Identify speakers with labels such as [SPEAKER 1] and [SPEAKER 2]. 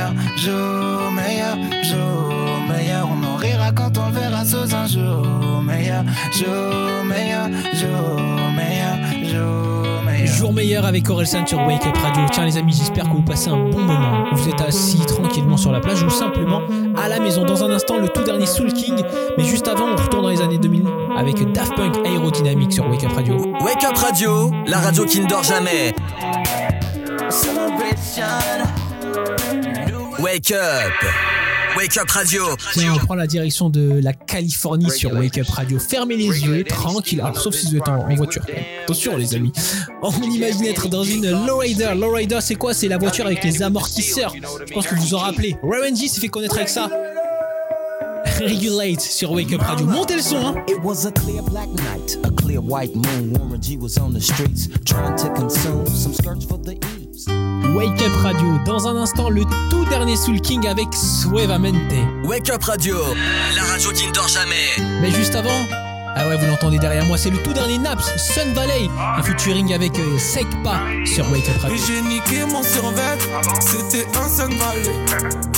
[SPEAKER 1] meilleur jour, meilleur jour, meilleur. On en rira quand on le verra sous un jour, meilleur jour, meilleur jour, meilleur jour, meilleur.
[SPEAKER 2] Jour meilleur avec Orelsan sur Wake Up Radio. Tiens les amis, j'espère que vous passez un bon moment. Vous êtes assis tranquillement sur la plage ou simplement à la maison. Dans un instant, le tout dernier Soul King. Mais juste avant, on retourne dans les années 2000 avec Daft Punk Aerodynamic sur Wake Up Radio.
[SPEAKER 3] Wake Up Radio, la radio qui ne dort jamais. Wake Up. Wake Up Radio.
[SPEAKER 2] Tiens, on prend la direction de la Californie sur Wake Up Radio. Fermez les yeux, tranquille. Alors, sauf si vous êtes en, en voiture. Attention, les amis. On imagine être dans une lowrider. Lowrider, c'est quoi? C'est la voiture avec les amortisseurs. Je pense que vous vous en rappelez. Warren G s'est fait connaître avec ça. Regulate sur Wake Up Radio. Montez le son, hein.
[SPEAKER 4] It was a clear black night, a clear white moon. Warren G was on the streets trying to consume some skirts for the eves.
[SPEAKER 2] Wake Up Radio. Dans un instant, le tout dernier Soul King avec Suavemente.
[SPEAKER 3] Wake Up Radio, la radio qui ne dort jamais.
[SPEAKER 2] Mais juste avant, ah ouais, vous l'entendez derrière moi, c'est le tout dernier Naps, Sun Valley, un featuring avec euh, Sekpa sur Wake Up Radio.
[SPEAKER 5] Et j'ai niqué mon survêt, c'était un Sun Valley.